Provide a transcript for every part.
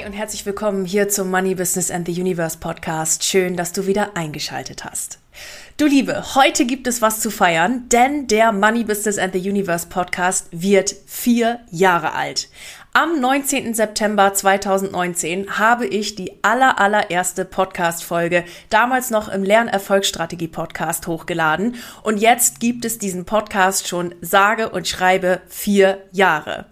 Hi und herzlich willkommen hier zum Money Business and the Universe Podcast. Schön, dass du wieder eingeschaltet hast. Du Liebe, heute gibt es was zu feiern, denn der Money Business and the Universe Podcast wird vier Jahre alt. Am 19. September 2019 habe ich die aller, allererste Podcast-Folge, damals noch im Lernerfolgsstrategie-Podcast hochgeladen. Und jetzt gibt es diesen Podcast schon sage und schreibe vier Jahre.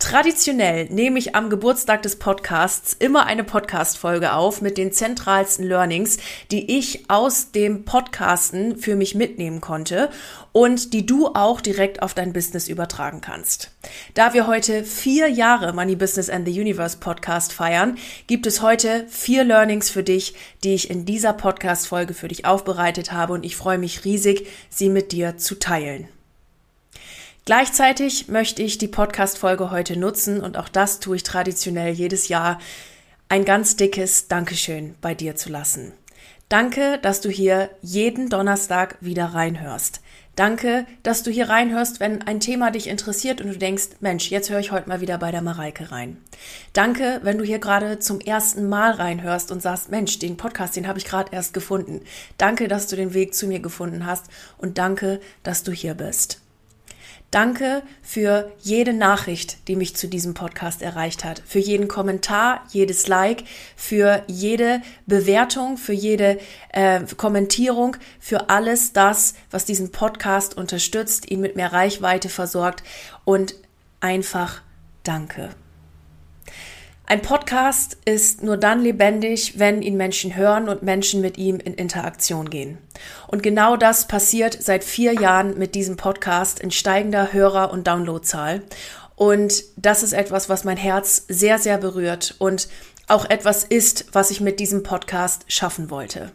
Traditionell nehme ich am Geburtstag des Podcasts immer eine Podcast-Folge auf mit den zentralsten Learnings, die ich aus dem Podcasten für mich mitnehmen konnte und die du auch direkt auf dein Business übertragen kannst. Da wir heute vier Jahre Money Business and the Universe Podcast feiern, gibt es heute vier Learnings für dich, die ich in dieser Podcast-Folge für dich aufbereitet habe und ich freue mich riesig, sie mit dir zu teilen. Gleichzeitig möchte ich die Podcast-Folge heute nutzen und auch das tue ich traditionell jedes Jahr, ein ganz dickes Dankeschön bei dir zu lassen. Danke, dass du hier jeden Donnerstag wieder reinhörst. Danke, dass du hier reinhörst, wenn ein Thema dich interessiert und du denkst, Mensch, jetzt höre ich heute mal wieder bei der Mareike rein. Danke, wenn du hier gerade zum ersten Mal reinhörst und sagst, Mensch, den Podcast, den habe ich gerade erst gefunden. Danke, dass du den Weg zu mir gefunden hast und danke, dass du hier bist. Danke für jede Nachricht, die mich zu diesem Podcast erreicht hat, für jeden Kommentar, jedes Like, für jede Bewertung, für jede äh, Kommentierung, für alles das, was diesen Podcast unterstützt, ihn mit mehr Reichweite versorgt und einfach Danke. Ein Podcast ist nur dann lebendig, wenn ihn Menschen hören und Menschen mit ihm in Interaktion gehen. Und genau das passiert seit vier Jahren mit diesem Podcast in steigender Hörer- und Downloadzahl. Und das ist etwas, was mein Herz sehr, sehr berührt und auch etwas ist, was ich mit diesem Podcast schaffen wollte.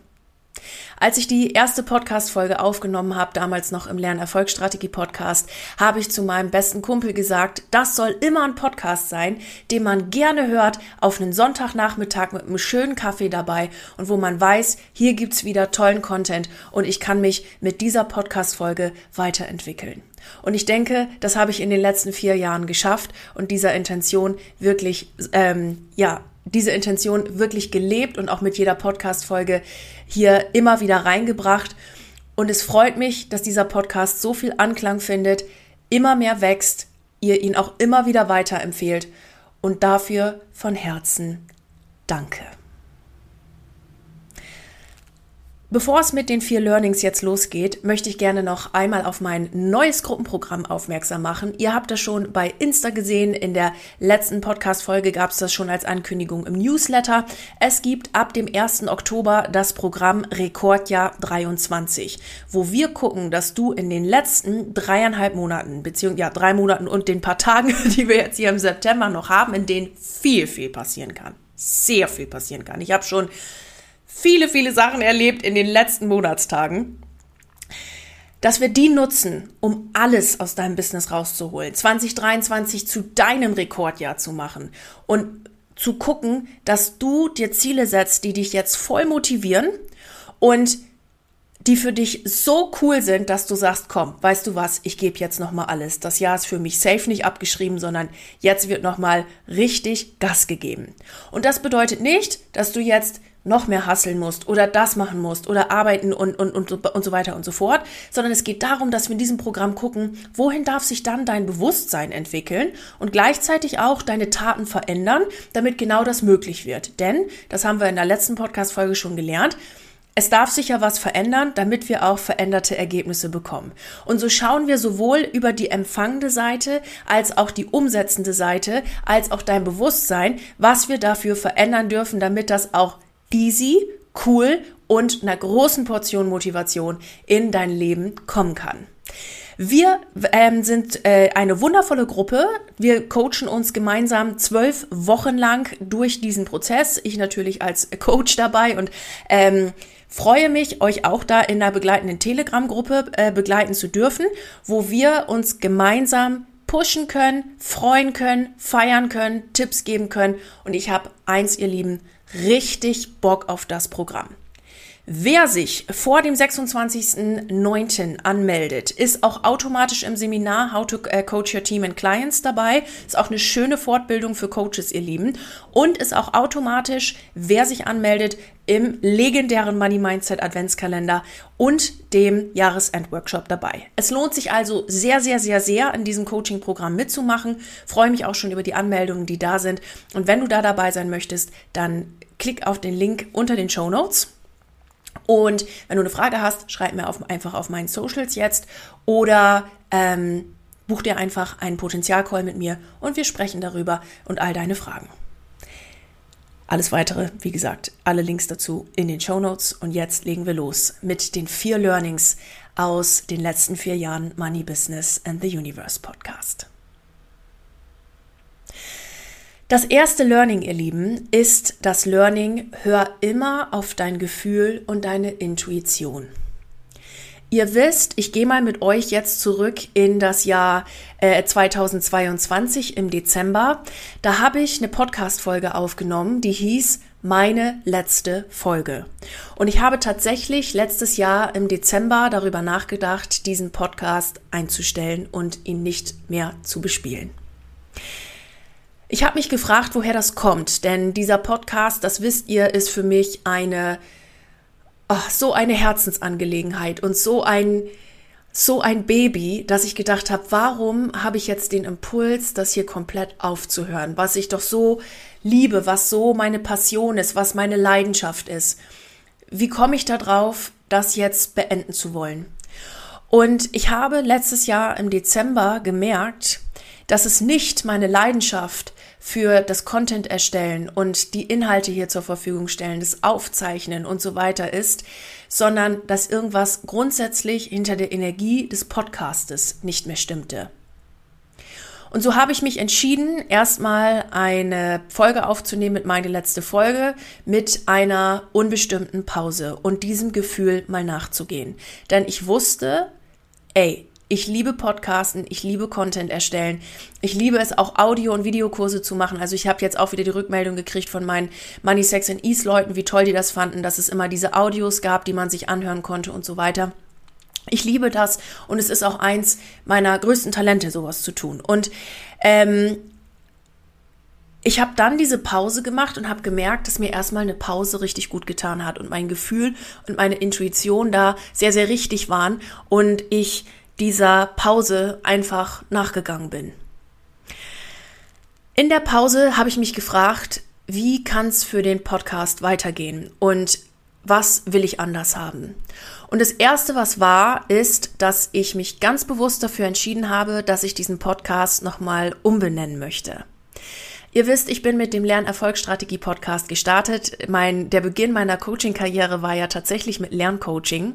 Als ich die erste Podcast-Folge aufgenommen habe, damals noch im Lernerfolgsstrategie-Podcast, habe ich zu meinem besten Kumpel gesagt, das soll immer ein Podcast sein, den man gerne hört auf einen Sonntagnachmittag mit einem schönen Kaffee dabei und wo man weiß, hier gibt's wieder tollen Content und ich kann mich mit dieser Podcast-Folge weiterentwickeln. Und ich denke, das habe ich in den letzten vier Jahren geschafft und dieser Intention wirklich, ähm, ja, diese Intention wirklich gelebt und auch mit jeder Podcast-Folge hier immer wieder reingebracht. Und es freut mich, dass dieser Podcast so viel Anklang findet, immer mehr wächst, ihr ihn auch immer wieder weiterempfehlt. Und dafür von Herzen Danke. Bevor es mit den vier Learnings jetzt losgeht, möchte ich gerne noch einmal auf mein neues Gruppenprogramm aufmerksam machen. Ihr habt das schon bei Insta gesehen. In der letzten Podcast-Folge gab es das schon als Ankündigung im Newsletter. Es gibt ab dem 1. Oktober das Programm Rekordjahr 23, wo wir gucken, dass du in den letzten dreieinhalb Monaten, beziehungsweise ja, drei Monaten und den paar Tagen, die wir jetzt hier im September noch haben, in denen viel, viel passieren kann. Sehr viel passieren kann. Ich habe schon viele, viele Sachen erlebt in den letzten Monatstagen, dass wir die nutzen, um alles aus deinem Business rauszuholen, 2023 zu deinem Rekordjahr zu machen und zu gucken, dass du dir Ziele setzt, die dich jetzt voll motivieren und die für dich so cool sind, dass du sagst, komm, weißt du was, ich gebe jetzt noch mal alles. Das Jahr ist für mich safe nicht abgeschrieben, sondern jetzt wird noch mal richtig Gas gegeben. Und das bedeutet nicht, dass du jetzt noch mehr hasseln musst oder das machen musst oder arbeiten und, und, und, und so weiter und so fort, sondern es geht darum, dass wir in diesem Programm gucken, wohin darf sich dann dein Bewusstsein entwickeln und gleichzeitig auch deine Taten verändern, damit genau das möglich wird. Denn, das haben wir in der letzten Podcast-Folge schon gelernt, es darf sich ja was verändern, damit wir auch veränderte Ergebnisse bekommen. Und so schauen wir sowohl über die empfangende Seite als auch die umsetzende Seite, als auch dein Bewusstsein, was wir dafür verändern dürfen, damit das auch easy, cool und einer großen Portion Motivation in dein Leben kommen kann. Wir ähm, sind äh, eine wundervolle Gruppe. Wir coachen uns gemeinsam zwölf Wochen lang durch diesen Prozess. Ich natürlich als Coach dabei und ähm, freue mich, euch auch da in der begleitenden Telegram-Gruppe äh, begleiten zu dürfen, wo wir uns gemeinsam pushen können, freuen können, feiern können, Tipps geben können. Und ich habe eins, ihr Lieben, richtig Bock auf das Programm. Wer sich vor dem 26.09. anmeldet, ist auch automatisch im Seminar How to äh, Coach Your Team and Clients dabei. Ist auch eine schöne Fortbildung für Coaches, ihr Lieben. Und ist auch automatisch, wer sich anmeldet, im legendären Money Mindset Adventskalender und dem Jahresendworkshop dabei. Es lohnt sich also sehr, sehr, sehr, sehr, in diesem Coaching-Programm mitzumachen. Freue mich auch schon über die Anmeldungen, die da sind. Und wenn du da dabei sein möchtest, dann klick auf den Link unter den Show Notes und wenn du eine Frage hast, schreib mir auf, einfach auf meinen Socials jetzt oder ähm, buch dir einfach einen Potenzialcall mit mir und wir sprechen darüber und all deine Fragen. Alles weitere, wie gesagt, alle Links dazu in den Show Notes. Und jetzt legen wir los mit den vier Learnings aus den letzten vier Jahren Money Business and the Universe Podcast. Das erste Learning, ihr Lieben, ist das Learning, hör immer auf dein Gefühl und deine Intuition. Ihr wisst, ich gehe mal mit euch jetzt zurück in das Jahr äh, 2022 im Dezember. Da habe ich eine Podcast-Folge aufgenommen, die hieß meine letzte Folge. Und ich habe tatsächlich letztes Jahr im Dezember darüber nachgedacht, diesen Podcast einzustellen und ihn nicht mehr zu bespielen. Ich habe mich gefragt, woher das kommt, denn dieser Podcast, das wisst ihr, ist für mich eine oh, so eine Herzensangelegenheit und so ein so ein Baby, dass ich gedacht habe, warum habe ich jetzt den Impuls, das hier komplett aufzuhören, was ich doch so liebe, was so meine Passion ist, was meine Leidenschaft ist. Wie komme ich da drauf, das jetzt beenden zu wollen? Und ich habe letztes Jahr im Dezember gemerkt, dass es nicht meine Leidenschaft für das Content erstellen und die Inhalte hier zur Verfügung stellen, das Aufzeichnen und so weiter ist, sondern dass irgendwas grundsätzlich hinter der Energie des Podcastes nicht mehr stimmte. Und so habe ich mich entschieden, erstmal eine Folge aufzunehmen mit meine letzte Folge mit einer unbestimmten Pause und diesem Gefühl mal nachzugehen. Denn ich wusste, ey, ich liebe Podcasten, ich liebe Content erstellen. Ich liebe es auch Audio- und Videokurse zu machen. Also ich habe jetzt auch wieder die Rückmeldung gekriegt von meinen Money, Sex and Ease Leuten, wie toll die das fanden, dass es immer diese Audios gab, die man sich anhören konnte und so weiter. Ich liebe das und es ist auch eins meiner größten Talente, sowas zu tun. Und ähm, ich habe dann diese Pause gemacht und habe gemerkt, dass mir erstmal eine Pause richtig gut getan hat und mein Gefühl und meine Intuition da sehr, sehr richtig waren und ich dieser Pause einfach nachgegangen bin. In der Pause habe ich mich gefragt, wie kann es für den Podcast weitergehen und was will ich anders haben? Und das Erste, was war, ist, dass ich mich ganz bewusst dafür entschieden habe, dass ich diesen Podcast nochmal umbenennen möchte. Ihr wisst, ich bin mit dem Lernerfolgsstrategie-Podcast gestartet. Mein, der Beginn meiner Coaching-Karriere war ja tatsächlich mit Lerncoaching.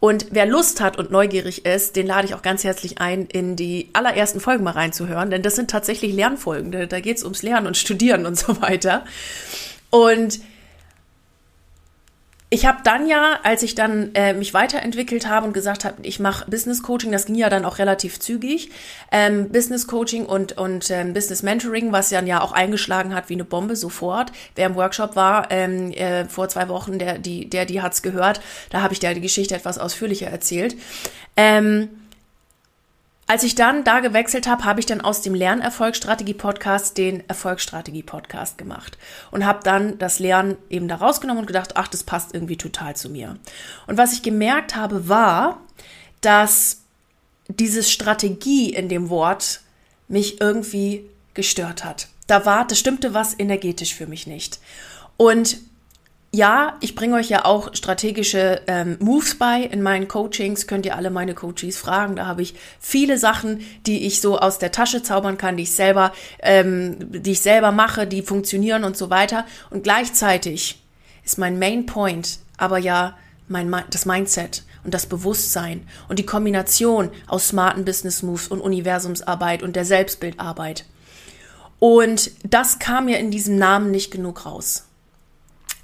Und wer Lust hat und neugierig ist, den lade ich auch ganz herzlich ein, in die allerersten Folgen mal reinzuhören, denn das sind tatsächlich Lernfolgen. Da, da geht es ums Lernen und Studieren und so weiter. Und ich habe dann ja, als ich dann äh, mich weiterentwickelt habe und gesagt habe, ich mache Business Coaching, das ging ja dann auch relativ zügig, ähm, Business Coaching und und ähm, Business Mentoring, was dann ja auch eingeschlagen hat wie eine Bombe sofort. Wer im Workshop war ähm, äh, vor zwei Wochen, der die der die hat's gehört, da habe ich da die Geschichte etwas ausführlicher erzählt. Ähm, als ich dann da gewechselt habe, habe ich dann aus dem Lernerfolgsstrategie-Podcast den Erfolgsstrategie-Podcast gemacht und habe dann das Lernen eben da rausgenommen und gedacht, ach, das passt irgendwie total zu mir. Und was ich gemerkt habe, war, dass diese Strategie in dem Wort mich irgendwie gestört hat. Da war, das stimmte was energetisch für mich nicht. Und ja, ich bringe euch ja auch strategische ähm, Moves bei in meinen Coachings. Könnt ihr alle meine Coaches fragen. Da habe ich viele Sachen, die ich so aus der Tasche zaubern kann, die ich selber, ähm, die ich selber mache, die funktionieren und so weiter. Und gleichzeitig ist mein Main Point aber ja mein das Mindset und das Bewusstsein und die Kombination aus smarten Business Moves und Universumsarbeit und der Selbstbildarbeit. Und das kam mir in diesem Namen nicht genug raus.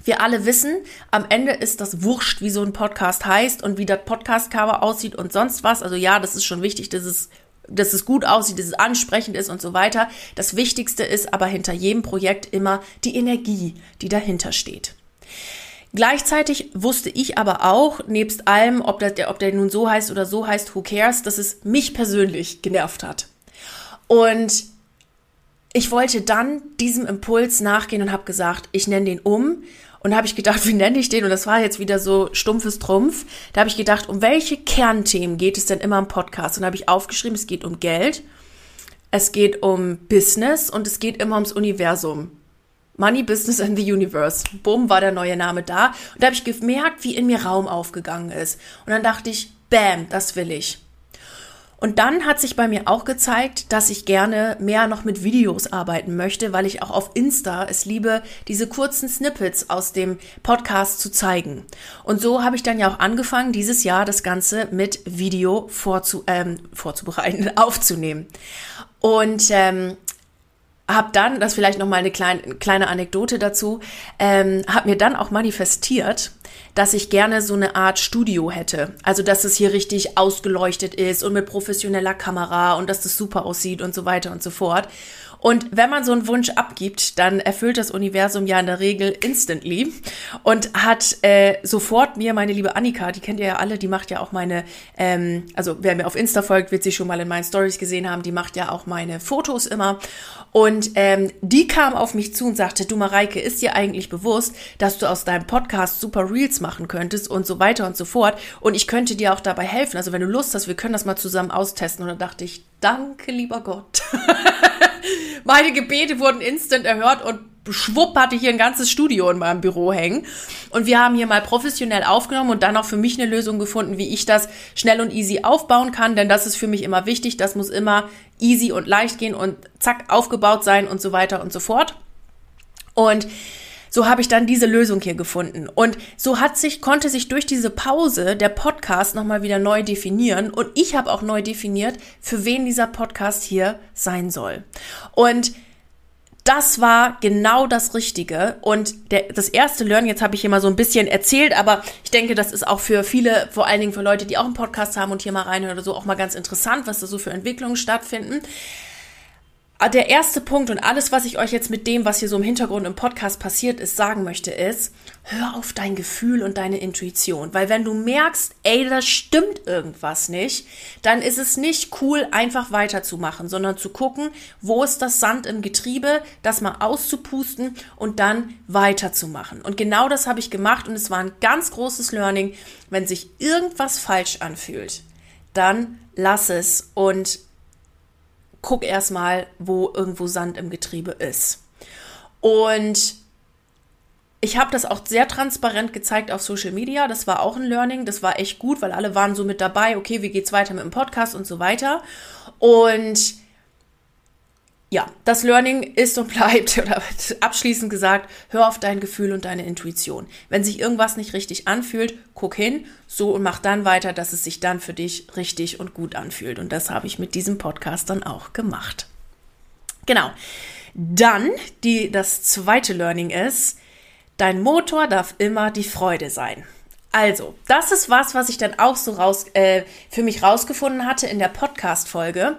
Wir alle wissen, am Ende ist das wurscht, wie so ein Podcast heißt und wie das Podcast-Cover aussieht und sonst was. Also ja, das ist schon wichtig, dass es, dass es gut aussieht, dass es ansprechend ist und so weiter. Das Wichtigste ist aber hinter jedem Projekt immer die Energie, die dahinter steht. Gleichzeitig wusste ich aber auch, nebst allem, ob der, ob der nun so heißt oder so heißt, who cares, dass es mich persönlich genervt hat. Und ich wollte dann diesem Impuls nachgehen und habe gesagt, ich nenne den um und habe ich gedacht, wie nenne ich den? Und das war jetzt wieder so stumpfes Trumpf. Da habe ich gedacht, um welche Kernthemen geht es denn immer im Podcast? Und habe ich aufgeschrieben, es geht um Geld, es geht um Business und es geht immer ums Universum. Money, Business and the Universe. Bumm, war der neue Name da. Und da habe ich gemerkt, wie in mir Raum aufgegangen ist. Und dann dachte ich, bam, das will ich. Und dann hat sich bei mir auch gezeigt, dass ich gerne mehr noch mit Videos arbeiten möchte, weil ich auch auf Insta es liebe, diese kurzen Snippets aus dem Podcast zu zeigen. Und so habe ich dann ja auch angefangen, dieses Jahr das Ganze mit Video vorzu, ähm, vorzubereiten, aufzunehmen. Und ähm, habe dann, das vielleicht noch mal eine kleine, kleine Anekdote dazu, ähm, habe mir dann auch manifestiert, dass ich gerne so eine Art Studio hätte. Also, dass es hier richtig ausgeleuchtet ist und mit professioneller Kamera und dass das super aussieht und so weiter und so fort. Und wenn man so einen Wunsch abgibt, dann erfüllt das Universum ja in der Regel instantly und hat äh, sofort mir meine liebe Annika, die kennt ihr ja alle, die macht ja auch meine, ähm, also wer mir auf Insta folgt, wird sie schon mal in meinen Stories gesehen haben, die macht ja auch meine Fotos immer. Und ähm, die kam auf mich zu und sagte, du Mareike, ist dir eigentlich bewusst, dass du aus deinem Podcast super Reels machen könntest und so weiter und so fort. Und ich könnte dir auch dabei helfen. Also wenn du Lust hast, wir können das mal zusammen austesten. Und dann dachte ich, danke, lieber Gott. Meine Gebete wurden instant erhört und schwupp hatte ich hier ein ganzes Studio in meinem Büro hängen. Und wir haben hier mal professionell aufgenommen und dann auch für mich eine Lösung gefunden, wie ich das schnell und easy aufbauen kann. Denn das ist für mich immer wichtig. Das muss immer easy und leicht gehen und zack aufgebaut sein und so weiter und so fort. Und so habe ich dann diese Lösung hier gefunden. Und so hat sich, konnte sich durch diese Pause der Podcast nochmal wieder neu definieren. Und ich habe auch neu definiert, für wen dieser Podcast hier sein soll. Und das war genau das Richtige. Und der, das erste Learning, jetzt habe ich hier mal so ein bisschen erzählt, aber ich denke, das ist auch für viele, vor allen Dingen für Leute, die auch einen Podcast haben und hier mal reinhören oder so, auch mal ganz interessant, was da so für Entwicklungen stattfinden. Ah, der erste Punkt und alles, was ich euch jetzt mit dem, was hier so im Hintergrund im Podcast passiert ist, sagen möchte, ist, hör auf dein Gefühl und deine Intuition. Weil wenn du merkst, ey, da stimmt irgendwas nicht, dann ist es nicht cool, einfach weiterzumachen, sondern zu gucken, wo ist das Sand im Getriebe, das mal auszupusten und dann weiterzumachen. Und genau das habe ich gemacht und es war ein ganz großes Learning. Wenn sich irgendwas falsch anfühlt, dann lass es und guck erstmal, wo irgendwo Sand im Getriebe ist. Und ich habe das auch sehr transparent gezeigt auf Social Media. Das war auch ein Learning. Das war echt gut, weil alle waren so mit dabei. Okay, wie geht's weiter mit dem Podcast und so weiter. Und ja, das Learning ist und bleibt, oder abschließend gesagt, hör auf dein Gefühl und deine Intuition. Wenn sich irgendwas nicht richtig anfühlt, guck hin, so und mach dann weiter, dass es sich dann für dich richtig und gut anfühlt. Und das habe ich mit diesem Podcast dann auch gemacht. Genau. Dann, die, das zweite Learning ist, dein Motor darf immer die Freude sein. Also, das ist was, was ich dann auch so raus, äh, für mich rausgefunden hatte in der Podcast-Folge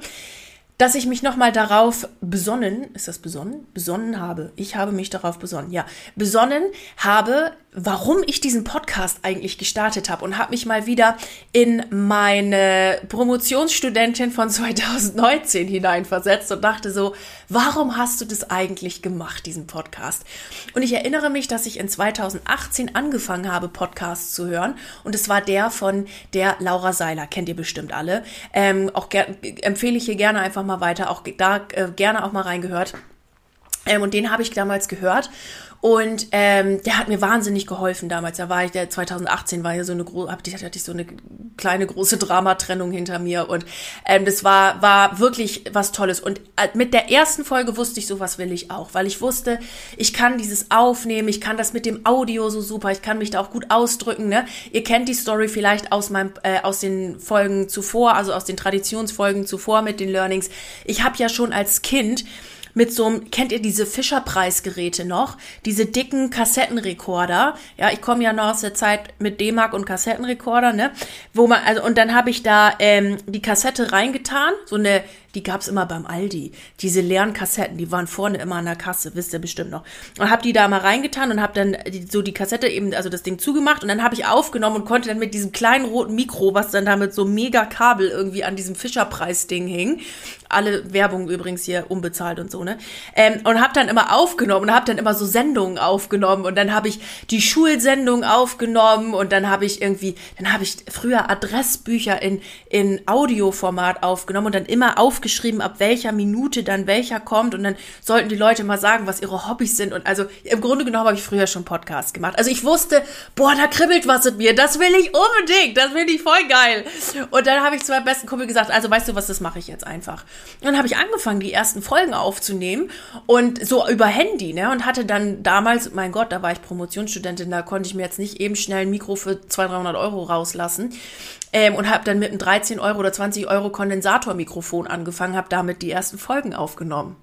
dass ich mich nochmal darauf besonnen, ist das besonnen? Besonnen habe. Ich habe mich darauf besonnen, ja. Besonnen habe, warum ich diesen Podcast eigentlich gestartet habe und habe mich mal wieder in meine Promotionsstudentin von 2019 hineinversetzt und dachte so, warum hast du das eigentlich gemacht, diesen Podcast? Und ich erinnere mich, dass ich in 2018 angefangen habe, Podcasts zu hören und es war der von der Laura Seiler, kennt ihr bestimmt alle. Ähm, auch empfehle ich hier gerne einfach mal weiter, auch da äh, gerne auch mal reingehört. Ähm, und den habe ich damals gehört Und ähm, der hat mir wahnsinnig geholfen damals. Da war ich, der 2018 war ja so eine große, hatte ich so eine kleine große Dramatrennung hinter mir. Und ähm, das war, war wirklich was Tolles. Und äh, mit der ersten Folge wusste ich, sowas will ich auch, weil ich wusste, ich kann dieses aufnehmen, ich kann das mit dem Audio so super, ich kann mich da auch gut ausdrücken. Ne? Ihr kennt die Story vielleicht aus meinem, äh, aus den Folgen zuvor, also aus den Traditionsfolgen zuvor mit den Learnings. Ich habe ja schon als Kind mit so einem, kennt ihr diese Fischerpreisgeräte noch? Diese dicken Kassettenrekorder. Ja, ich komme ja noch aus der Zeit mit D-Mark und Kassettenrekorder, ne? Wo man, also, und dann habe ich da ähm, die Kassette reingetan, so eine die gab's immer beim Aldi. Diese leeren Kassetten, die waren vorne immer an der Kasse, wisst ihr bestimmt noch. Und hab die da mal reingetan und hab dann die, so die Kassette eben, also das Ding zugemacht und dann habe ich aufgenommen und konnte dann mit diesem kleinen roten Mikro, was dann da mit so mega Kabel irgendwie an diesem Fischerpreis-Ding hing, alle Werbung übrigens hier unbezahlt und so, ne? Ähm, und hab dann immer aufgenommen und hab dann immer so Sendungen aufgenommen und dann habe ich die Schulsendung aufgenommen und dann habe ich irgendwie, dann habe ich früher Adressbücher in, in Audioformat aufgenommen und dann immer aufgenommen aufgeschrieben, ab welcher Minute dann welcher kommt und dann sollten die Leute mal sagen, was ihre Hobbys sind. Und also im Grunde genommen habe ich früher schon Podcasts gemacht. Also ich wusste, boah, da kribbelt was in mir, das will ich unbedingt, das finde ich voll geil. Und dann habe ich zu meinem besten Kumpel gesagt, also weißt du was, das mache ich jetzt einfach. Und dann habe ich angefangen, die ersten Folgen aufzunehmen und so über Handy, ne? Und hatte dann damals, mein Gott, da war ich Promotionsstudentin, da konnte ich mir jetzt nicht eben schnell ein Mikro für 200, 300 Euro rauslassen ähm, und habe dann mit einem 13 Euro oder 20 Euro Kondensatormikrofon angefangen, habe damit die ersten Folgen aufgenommen.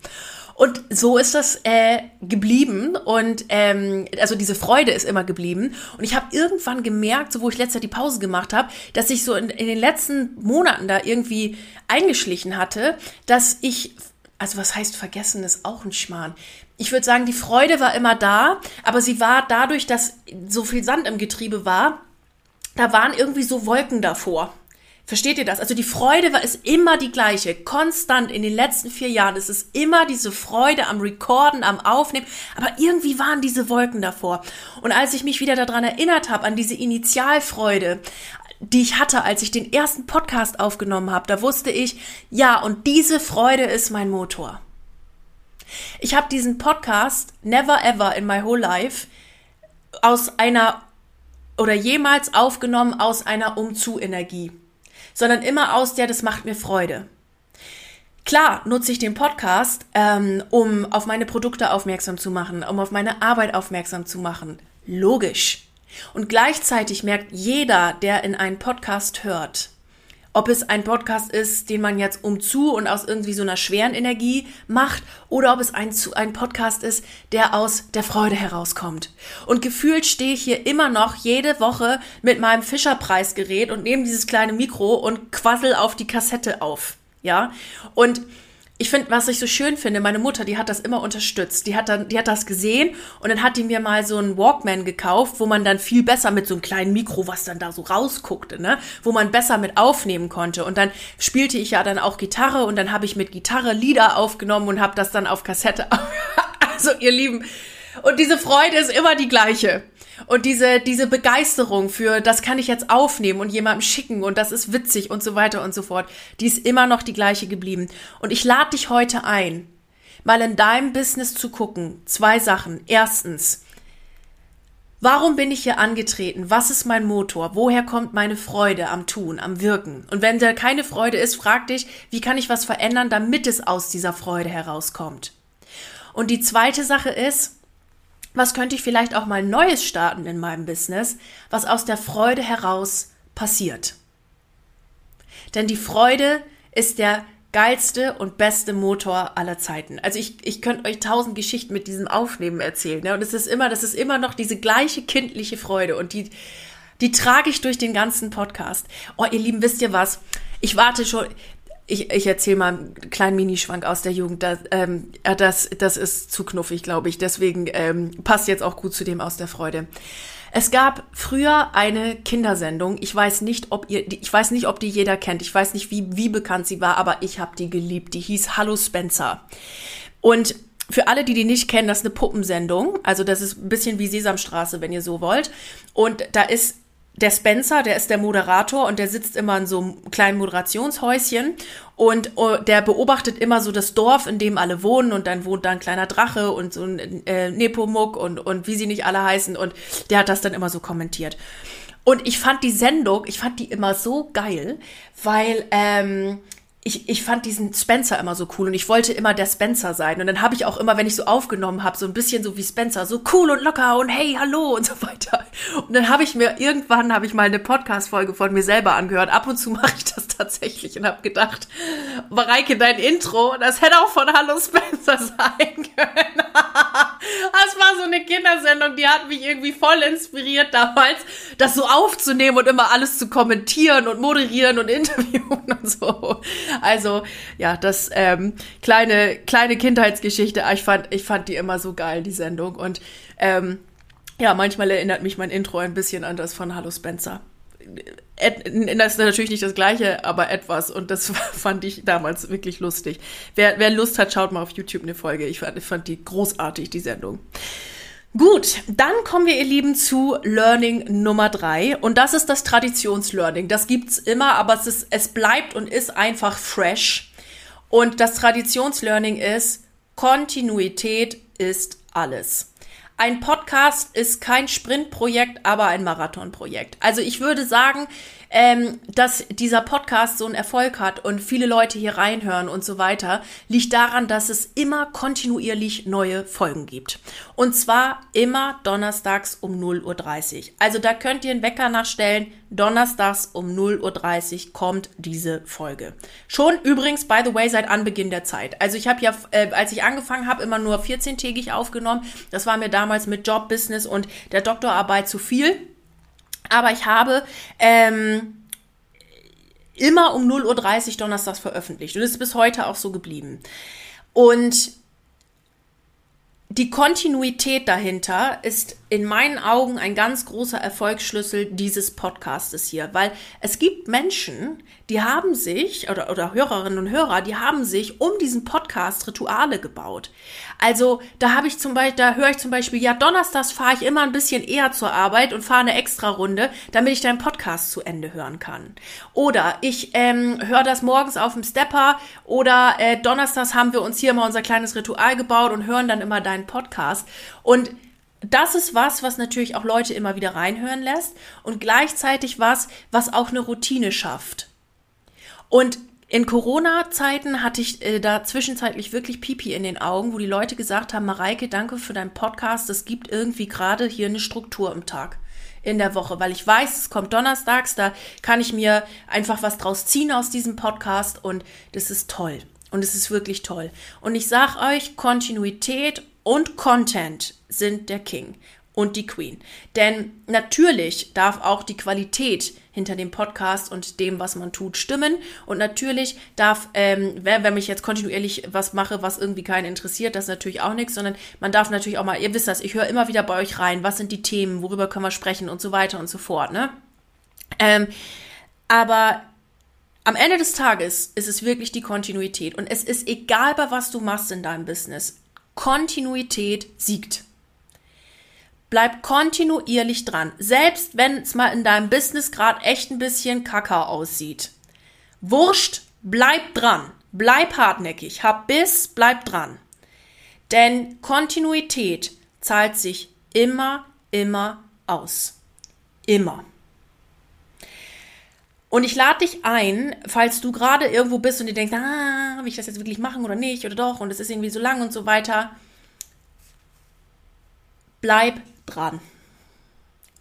Und so ist das äh, geblieben und ähm, also diese Freude ist immer geblieben. Und ich habe irgendwann gemerkt, so wo ich letztes Jahr die Pause gemacht habe, dass ich so in, in den letzten Monaten da irgendwie eingeschlichen hatte, dass ich also was heißt vergessen, ist auch ein Schmarrn. Ich würde sagen, die Freude war immer da, aber sie war dadurch, dass so viel Sand im Getriebe war, da waren irgendwie so Wolken davor. Versteht ihr das? Also die Freude war ist immer die gleiche. Konstant in den letzten vier Jahren ist es immer diese Freude am Recorden, am Aufnehmen. Aber irgendwie waren diese Wolken davor. Und als ich mich wieder daran erinnert habe, an diese Initialfreude, die ich hatte, als ich den ersten Podcast aufgenommen habe, da wusste ich, ja, und diese Freude ist mein Motor. Ich habe diesen Podcast never ever in my whole life aus einer oder jemals aufgenommen aus einer Umzu-Energie, sondern immer aus der, das macht mir Freude. Klar nutze ich den Podcast, ähm, um auf meine Produkte aufmerksam zu machen, um auf meine Arbeit aufmerksam zu machen. Logisch. Und gleichzeitig merkt jeder, der in einen Podcast hört, ob es ein Podcast ist, den man jetzt umzu und aus irgendwie so einer schweren Energie macht, oder ob es ein, ein Podcast ist, der aus der Freude herauskommt. Und gefühlt stehe ich hier immer noch jede Woche mit meinem Fischerpreisgerät und nehme dieses kleine Mikro und quassel auf die Kassette auf. Ja. Und ich finde, was ich so schön finde, meine Mutter, die hat das immer unterstützt. Die hat dann, die hat das gesehen und dann hat die mir mal so einen Walkman gekauft, wo man dann viel besser mit so einem kleinen Mikro, was dann da so rausguckte, ne, wo man besser mit aufnehmen konnte. Und dann spielte ich ja dann auch Gitarre und dann habe ich mit Gitarre Lieder aufgenommen und habe das dann auf Kassette. also ihr Lieben, und diese Freude ist immer die gleiche. Und diese, diese Begeisterung für, das kann ich jetzt aufnehmen und jemandem schicken und das ist witzig und so weiter und so fort, die ist immer noch die gleiche geblieben. Und ich lade dich heute ein, mal in deinem Business zu gucken. Zwei Sachen. Erstens, Warum bin ich hier angetreten? Was ist mein Motor? Woher kommt meine Freude am Tun, am Wirken? Und wenn da keine Freude ist, frag dich, wie kann ich was verändern, damit es aus dieser Freude herauskommt? Und die zweite Sache ist, was könnte ich vielleicht auch mal Neues starten in meinem Business, was aus der Freude heraus passiert. Denn die Freude ist der geilste und beste Motor aller Zeiten. Also ich, ich könnte euch tausend Geschichten mit diesem Aufnehmen erzählen. Ne? Und es ist immer, das ist immer noch diese gleiche kindliche Freude und die, die trage ich durch den ganzen Podcast. Oh, ihr Lieben, wisst ihr was? Ich warte schon, ich, ich erzähle mal einen kleinen Minischwank aus der Jugend. Das, ähm, das, das ist zu knuffig, glaube ich. Deswegen ähm, passt jetzt auch gut zu dem aus der Freude. Es gab früher eine Kindersendung. Ich weiß nicht, ob ihr, ich weiß nicht, ob die jeder kennt. Ich weiß nicht, wie, wie bekannt sie war, aber ich habe die geliebt. Die hieß Hallo Spencer. Und für alle, die die nicht kennen, das ist eine Puppensendung. Also das ist ein bisschen wie Sesamstraße, wenn ihr so wollt. Und da ist der Spencer, der ist der Moderator und der sitzt immer in so einem kleinen Moderationshäuschen und uh, der beobachtet immer so das Dorf, in dem alle wohnen und dann wohnt da ein kleiner Drache und so ein äh, Nepomuk und, und wie sie nicht alle heißen und der hat das dann immer so kommentiert. Und ich fand die Sendung, ich fand die immer so geil, weil ähm, ich, ich fand diesen Spencer immer so cool und ich wollte immer der Spencer sein. Und dann habe ich auch immer, wenn ich so aufgenommen habe, so ein bisschen so wie Spencer, so cool und locker und hey, hallo und so weiter. Und dann habe ich mir irgendwann habe ich mal eine Podcast-Folge von mir selber angehört. Ab und zu mache ich das tatsächlich und habe gedacht, Mareike, dein Intro, das hätte auch von Hallo Spencer sein können. das war so eine Kindersendung, die hat mich irgendwie voll inspiriert damals, das so aufzunehmen und immer alles zu kommentieren und moderieren und interviewen und so. Also, ja, das ähm, kleine, kleine Kindheitsgeschichte. Ich fand, ich fand die immer so geil, die Sendung. Und ähm, ja, manchmal erinnert mich mein Intro ein bisschen an das von Hallo Spencer. Das ist natürlich nicht das gleiche, aber etwas. Und das fand ich damals wirklich lustig. Wer, wer Lust hat, schaut mal auf YouTube eine Folge. Ich fand, ich fand die großartig, die Sendung. Gut, dann kommen wir, ihr Lieben, zu Learning Nummer drei. Und das ist das Traditionslearning. Das gibt's immer, aber es, ist, es bleibt und ist einfach fresh. Und das Traditionslearning ist, Kontinuität ist alles. Ein Podcast ist kein Sprintprojekt, aber ein Marathonprojekt. Also ich würde sagen, ähm, dass dieser Podcast so einen Erfolg hat und viele Leute hier reinhören und so weiter, liegt daran, dass es immer kontinuierlich neue Folgen gibt. Und zwar immer donnerstags um 0.30 Uhr. Also da könnt ihr einen Wecker nachstellen. Donnerstags um 0.30 Uhr kommt diese Folge. Schon übrigens, by the way, seit Anbeginn der Zeit. Also ich habe ja, äh, als ich angefangen habe, immer nur 14-tägig aufgenommen. Das war mir damals mit Job, Business und der Doktorarbeit zu viel. Aber ich habe ähm, immer um 0.30 Uhr donnerstags veröffentlicht. Und es ist bis heute auch so geblieben. Und die Kontinuität dahinter ist in meinen Augen ein ganz großer Erfolgsschlüssel dieses Podcastes hier, weil es gibt Menschen, die haben sich, oder, oder Hörerinnen und Hörer, die haben sich um diesen Podcast Rituale gebaut. Also da habe ich zum Beispiel, da höre ich zum Beispiel, ja, donnerstags fahre ich immer ein bisschen eher zur Arbeit und fahre eine extra Runde, damit ich deinen Podcast zu Ende hören kann. Oder ich ähm, höre das morgens auf dem Stepper oder äh, donnerstags haben wir uns hier mal unser kleines Ritual gebaut und hören dann immer deinen Podcast. Und das ist was, was natürlich auch Leute immer wieder reinhören lässt und gleichzeitig was, was auch eine Routine schafft. Und in Corona-Zeiten hatte ich äh, da zwischenzeitlich wirklich Pipi in den Augen, wo die Leute gesagt haben, Mareike, danke für deinen Podcast, es gibt irgendwie gerade hier eine Struktur im Tag in der Woche, weil ich weiß, es kommt donnerstags, da kann ich mir einfach was draus ziehen aus diesem Podcast und das ist toll. Und es ist wirklich toll. Und ich sag euch, Kontinuität und Content sind der King und die Queen. Denn natürlich darf auch die Qualität hinter dem Podcast und dem, was man tut, stimmen. Und natürlich darf, ähm, wenn, wenn ich jetzt kontinuierlich was mache, was irgendwie keinen interessiert, das ist natürlich auch nichts, sondern man darf natürlich auch mal, ihr wisst das, ich höre immer wieder bei euch rein, was sind die Themen, worüber können wir sprechen und so weiter und so fort, ne? Ähm, aber am Ende des Tages ist es wirklich die Kontinuität. Und es ist egal, bei was du machst in deinem Business. Kontinuität siegt. Bleib kontinuierlich dran, selbst wenn es mal in deinem Business gerade echt ein bisschen kacker aussieht. Wurscht, bleib dran, bleib hartnäckig, hab Biss, bleib dran. Denn Kontinuität zahlt sich immer, immer aus. Immer. Und ich lade dich ein, falls du gerade irgendwo bist und dir denkst, ah, will ich das jetzt wirklich machen oder nicht oder doch und es ist irgendwie so lang und so weiter. Bleib dran.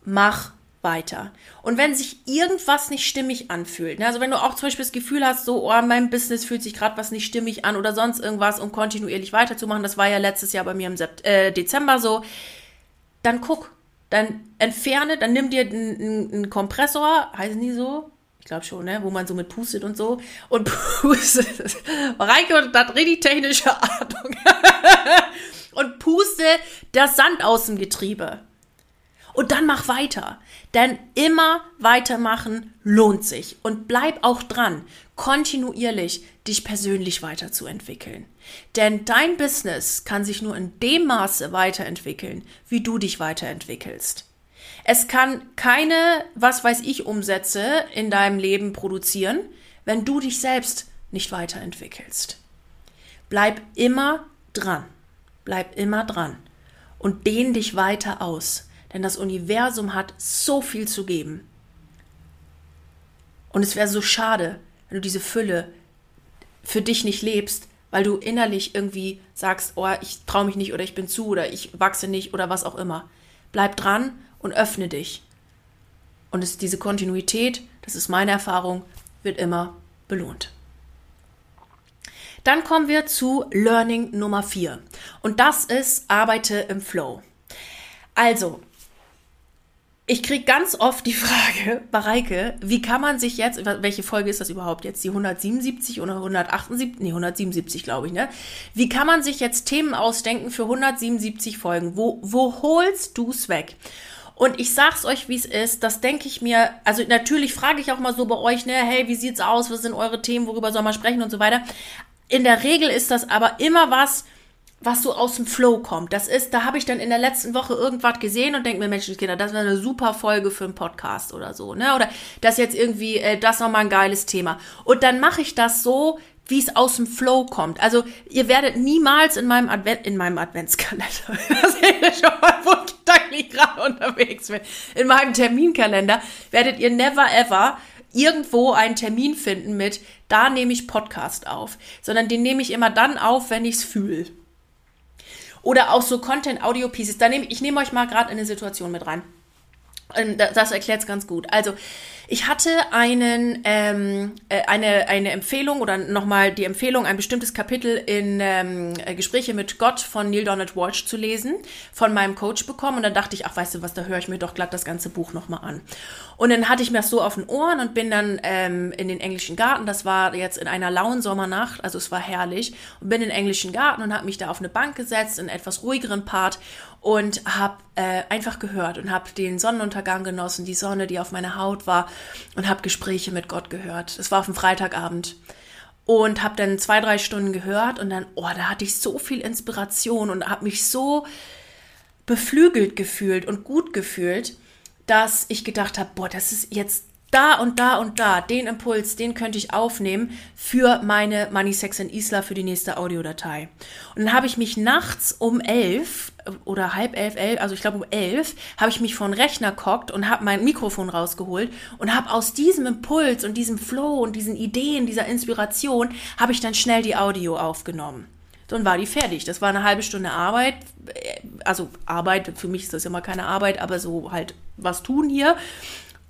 Mach weiter. Und wenn sich irgendwas nicht stimmig anfühlt, ne, also wenn du auch zum Beispiel das Gefühl hast, so, oh, mein Business fühlt sich gerade was nicht stimmig an oder sonst irgendwas, um kontinuierlich weiterzumachen, das war ja letztes Jahr bei mir im Sept äh, Dezember so, dann guck, dann entferne, dann nimm dir einen, einen Kompressor, heißen die so? Glaube schon, ne? Wo man so mit pustet und so. Und pustet. Reike hat richtig technische Ahnung. und puste das Sand aus dem Getriebe. Und dann mach weiter. Denn immer weitermachen lohnt sich. Und bleib auch dran, kontinuierlich dich persönlich weiterzuentwickeln. Denn dein Business kann sich nur in dem Maße weiterentwickeln, wie du dich weiterentwickelst. Es kann keine, was weiß ich, Umsätze in deinem Leben produzieren, wenn du dich selbst nicht weiterentwickelst. Bleib immer dran. Bleib immer dran. Und dehn dich weiter aus. Denn das Universum hat so viel zu geben. Und es wäre so schade, wenn du diese Fülle für dich nicht lebst, weil du innerlich irgendwie sagst, oh, ich traue mich nicht oder ich bin zu oder ich wachse nicht oder was auch immer. Bleib dran und öffne dich. Und es, diese Kontinuität, das ist meine Erfahrung, wird immer belohnt. Dann kommen wir zu Learning Nummer 4. Und das ist Arbeite im Flow. Also, ich kriege ganz oft die Frage, Mareike, wie kann man sich jetzt, welche Folge ist das überhaupt jetzt? Die 177 oder 178? Nee, 177 glaube ich, ne? Wie kann man sich jetzt Themen ausdenken für 177 Folgen? Wo, wo holst du's weg? Und ich sag's euch, wie es ist. Das denke ich mir. Also natürlich frage ich auch mal so bei euch, ne, hey, wie sieht's aus? Was sind eure Themen? Worüber soll man sprechen und so weiter. In der Regel ist das aber immer was, was so aus dem Flow kommt. Das ist, da habe ich dann in der letzten Woche irgendwas gesehen und denke mir, Menschenskinder, das wäre eine super Folge für einen Podcast oder so, ne? Oder das jetzt irgendwie, äh, das nochmal ein geiles Thema. Und dann mache ich das so, wie es aus dem Flow kommt. Also ihr werdet niemals in meinem Advent, in meinem Adventskalender, das ihr schon mal, wo ich gedanklich gerade unterwegs bin, in meinem Terminkalender werdet ihr never ever irgendwo einen Termin finden mit, da nehme ich Podcast auf, sondern den nehme ich immer dann auf, wenn ich es fühle. Oder auch so Content-Audio-Pieces. Da nehme ich nehme euch mal gerade in eine Situation mit rein. Das erklärt es ganz gut. Also, ich hatte einen, ähm, äh, eine, eine Empfehlung oder nochmal die Empfehlung, ein bestimmtes Kapitel in ähm, äh, Gespräche mit Gott von Neil Donald Walsh zu lesen, von meinem Coach bekommen. Und dann dachte ich, ach, weißt du was, da höre ich mir doch glatt das ganze Buch nochmal an. Und dann hatte ich mir das so auf den Ohren und bin dann ähm, in den englischen Garten. Das war jetzt in einer lauen Sommernacht, also es war herrlich. Und bin in den englischen Garten und habe mich da auf eine Bank gesetzt, in etwas ruhigeren Part und habe äh, einfach gehört und habe den Sonnenuntergang genossen, die Sonne, die auf meiner Haut war und habe Gespräche mit Gott gehört. Es war auf dem Freitagabend und habe dann zwei, drei Stunden gehört und dann, oh, da hatte ich so viel Inspiration und habe mich so beflügelt gefühlt und gut gefühlt, dass ich gedacht habe, boah, das ist jetzt da und da und da, den Impuls, den könnte ich aufnehmen für meine Money, Sex and Isla für die nächste Audiodatei. Und dann habe ich mich nachts um elf oder halb elf, elf also ich glaube um elf, habe ich mich vor den Rechner gehockt und habe mein Mikrofon rausgeholt und habe aus diesem Impuls und diesem Flow und diesen Ideen, dieser Inspiration, habe ich dann schnell die Audio aufgenommen. Dann war die fertig. Das war eine halbe Stunde Arbeit. Also Arbeit, für mich ist das immer keine Arbeit, aber so halt was tun hier.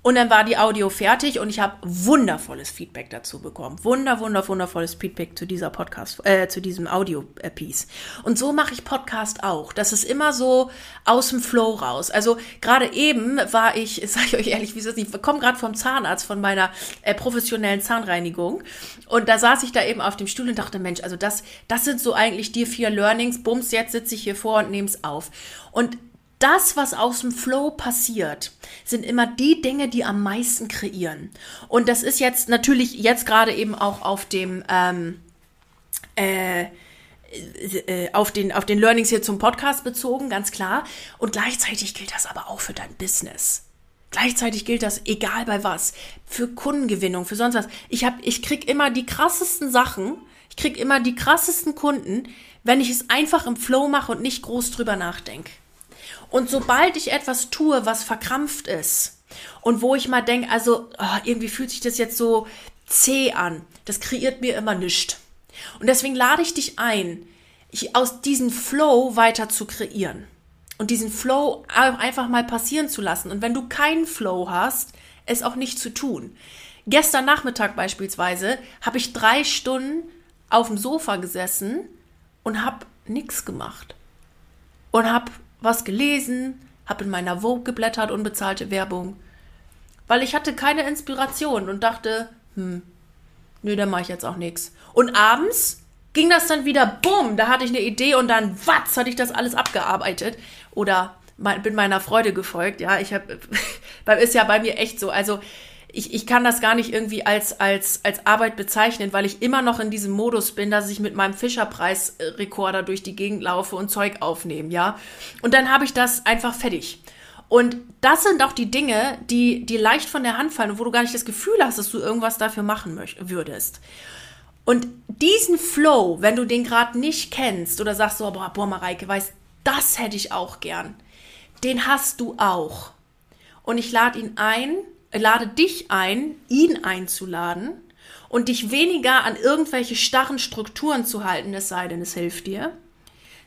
Und dann war die Audio fertig und ich habe wundervolles Feedback dazu bekommen. Wunder, wunder, wundervolles Feedback zu dieser Podcast, äh, zu diesem Audio-Piece. Und so mache ich Podcast auch. Das ist immer so aus dem Flow raus. Also gerade eben war ich, sage ich euch ehrlich, wie ist das ich komme gerade vom Zahnarzt, von meiner äh, professionellen Zahnreinigung. Und da saß ich da eben auf dem Stuhl und dachte, Mensch, also das, das sind so eigentlich die vier Learnings. Bums, jetzt sitze ich hier vor und nehme es auf. Und das, was aus dem Flow passiert, sind immer die Dinge, die am meisten kreieren. Und das ist jetzt natürlich jetzt gerade eben auch auf dem ähm, äh, äh, auf den, auf den Learnings hier zum Podcast bezogen, ganz klar. Und gleichzeitig gilt das aber auch für dein Business. Gleichzeitig gilt das egal bei was. Für Kundengewinnung, für sonst was. Ich, hab, ich krieg immer die krassesten Sachen, ich krieg immer die krassesten Kunden, wenn ich es einfach im Flow mache und nicht groß drüber nachdenke. Und sobald ich etwas tue, was verkrampft ist und wo ich mal denke, also oh, irgendwie fühlt sich das jetzt so zäh an, das kreiert mir immer nichts. Und deswegen lade ich dich ein, aus diesem Flow weiter zu kreieren und diesen Flow einfach mal passieren zu lassen. Und wenn du keinen Flow hast, es auch nicht zu tun. Gestern Nachmittag beispielsweise habe ich drei Stunden auf dem Sofa gesessen und habe nichts gemacht und habe was gelesen, habe in meiner Vogue geblättert, unbezahlte Werbung, weil ich hatte keine Inspiration und dachte, hm, nö, da mache ich jetzt auch nichts. Und abends ging das dann wieder, bumm, da hatte ich eine Idee und dann, watz, hatte ich das alles abgearbeitet oder bin meiner Freude gefolgt. Ja, ich habe, ist ja bei mir echt so. Also ich, ich kann das gar nicht irgendwie als, als, als Arbeit bezeichnen, weil ich immer noch in diesem Modus bin, dass ich mit meinem Fischerpreis-Rekorder durch die Gegend laufe und Zeug aufnehme, ja. Und dann habe ich das einfach fertig. Und das sind auch die Dinge, die dir leicht von der Hand fallen, wo du gar nicht das Gefühl hast, dass du irgendwas dafür machen würdest. Und diesen Flow, wenn du den gerade nicht kennst oder sagst so, boah, boah, Mareike, weißt, das hätte ich auch gern, den hast du auch. Und ich lade ihn ein, lade dich ein, ihn einzuladen und dich weniger an irgendwelche starren Strukturen zu halten, es sei denn, es hilft dir,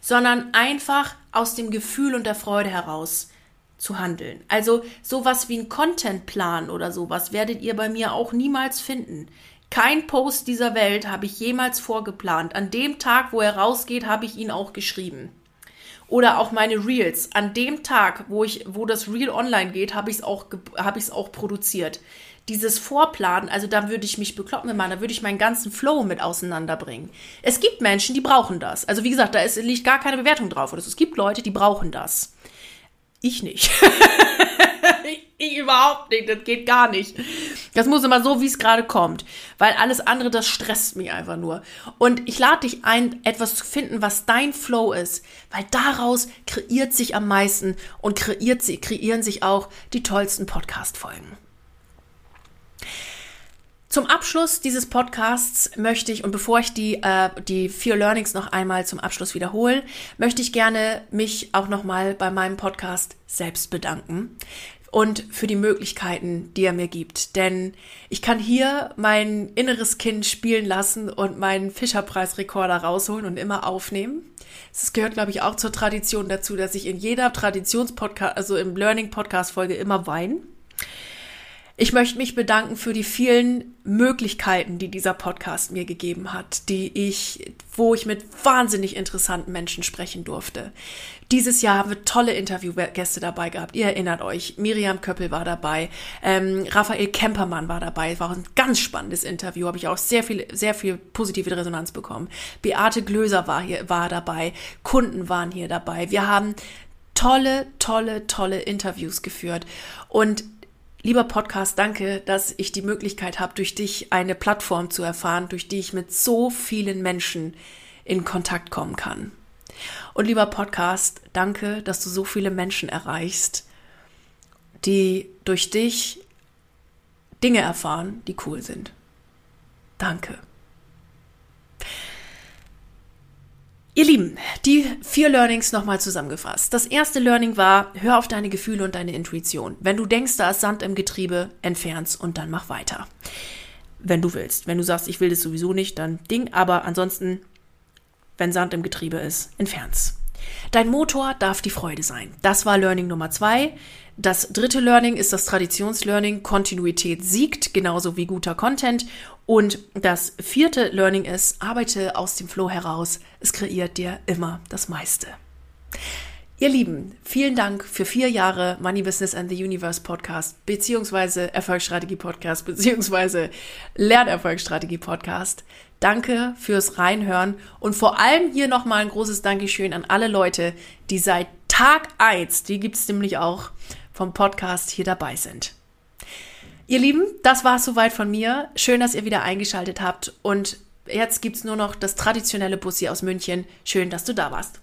sondern einfach aus dem Gefühl und der Freude heraus zu handeln. Also sowas wie ein Contentplan oder sowas werdet ihr bei mir auch niemals finden. Kein Post dieser Welt habe ich jemals vorgeplant. An dem Tag, wo er rausgeht, habe ich ihn auch geschrieben. Oder auch meine Reels. An dem Tag, wo ich, wo das Reel online geht, habe ich es auch, habe ich es auch produziert. Dieses Vorplanen, also da würde ich mich bekloppen machen, da würde ich meinen ganzen Flow mit auseinanderbringen. Es gibt Menschen, die brauchen das. Also wie gesagt, da ist, liegt gar keine Bewertung drauf. Oder es gibt Leute, die brauchen das. Ich nicht. ich überhaupt nicht. Das geht gar nicht. Das muss immer so, wie es gerade kommt. Weil alles andere, das stresst mich einfach nur. Und ich lade dich ein, etwas zu finden, was dein Flow ist. Weil daraus kreiert sich am meisten und kreiert kreieren sich auch die tollsten Podcast-Folgen. Zum Abschluss dieses Podcasts möchte ich, und bevor ich die, äh, die vier Learnings noch einmal zum Abschluss wiederhole, möchte ich gerne mich auch nochmal bei meinem Podcast selbst bedanken und für die Möglichkeiten, die er mir gibt. Denn ich kann hier mein inneres Kind spielen lassen und meinen Fischerpreisrekorder rausholen und immer aufnehmen. Es gehört, glaube ich, auch zur Tradition dazu, dass ich in jeder Traditionspodcast, also im Learning-Podcast-Folge immer weine. Ich möchte mich bedanken für die vielen Möglichkeiten, die dieser Podcast mir gegeben hat, die ich, wo ich mit wahnsinnig interessanten Menschen sprechen durfte. Dieses Jahr haben wir tolle Interviewgäste dabei gehabt. Ihr erinnert euch, Miriam Köppel war dabei, ähm, Raphael Kempermann war dabei. War ein ganz spannendes Interview, habe ich auch sehr viel, sehr viel positive Resonanz bekommen. Beate Glöser war hier, war dabei, Kunden waren hier dabei. Wir haben tolle, tolle, tolle Interviews geführt und Lieber Podcast, danke, dass ich die Möglichkeit habe, durch dich eine Plattform zu erfahren, durch die ich mit so vielen Menschen in Kontakt kommen kann. Und lieber Podcast, danke, dass du so viele Menschen erreichst, die durch dich Dinge erfahren, die cool sind. Danke. Ihr Lieben, die vier Learnings nochmal zusammengefasst. Das erste Learning war, hör auf deine Gefühle und deine Intuition. Wenn du denkst, da ist Sand im Getriebe, entfern's und dann mach weiter. Wenn du willst. Wenn du sagst, ich will das sowieso nicht, dann Ding. Aber ansonsten, wenn Sand im Getriebe ist, entfern's. Dein Motor darf die Freude sein. Das war Learning Nummer zwei. Das dritte Learning ist das Traditionslearning. Kontinuität siegt, genauso wie guter Content. Und das vierte Learning ist, arbeite aus dem Flow heraus. Es kreiert dir immer das meiste. Ihr Lieben, vielen Dank für vier Jahre Money Business and the Universe Podcast, beziehungsweise Erfolgsstrategie Podcast, beziehungsweise Lernerfolgsstrategie Podcast. Danke fürs Reinhören und vor allem hier nochmal ein großes Dankeschön an alle Leute, die seit Tag eins, die gibt es nämlich auch vom Podcast hier dabei sind. Ihr Lieben, das war es soweit von mir. Schön, dass ihr wieder eingeschaltet habt. Und jetzt gibt es nur noch das traditionelle Bussi aus München. Schön, dass du da warst.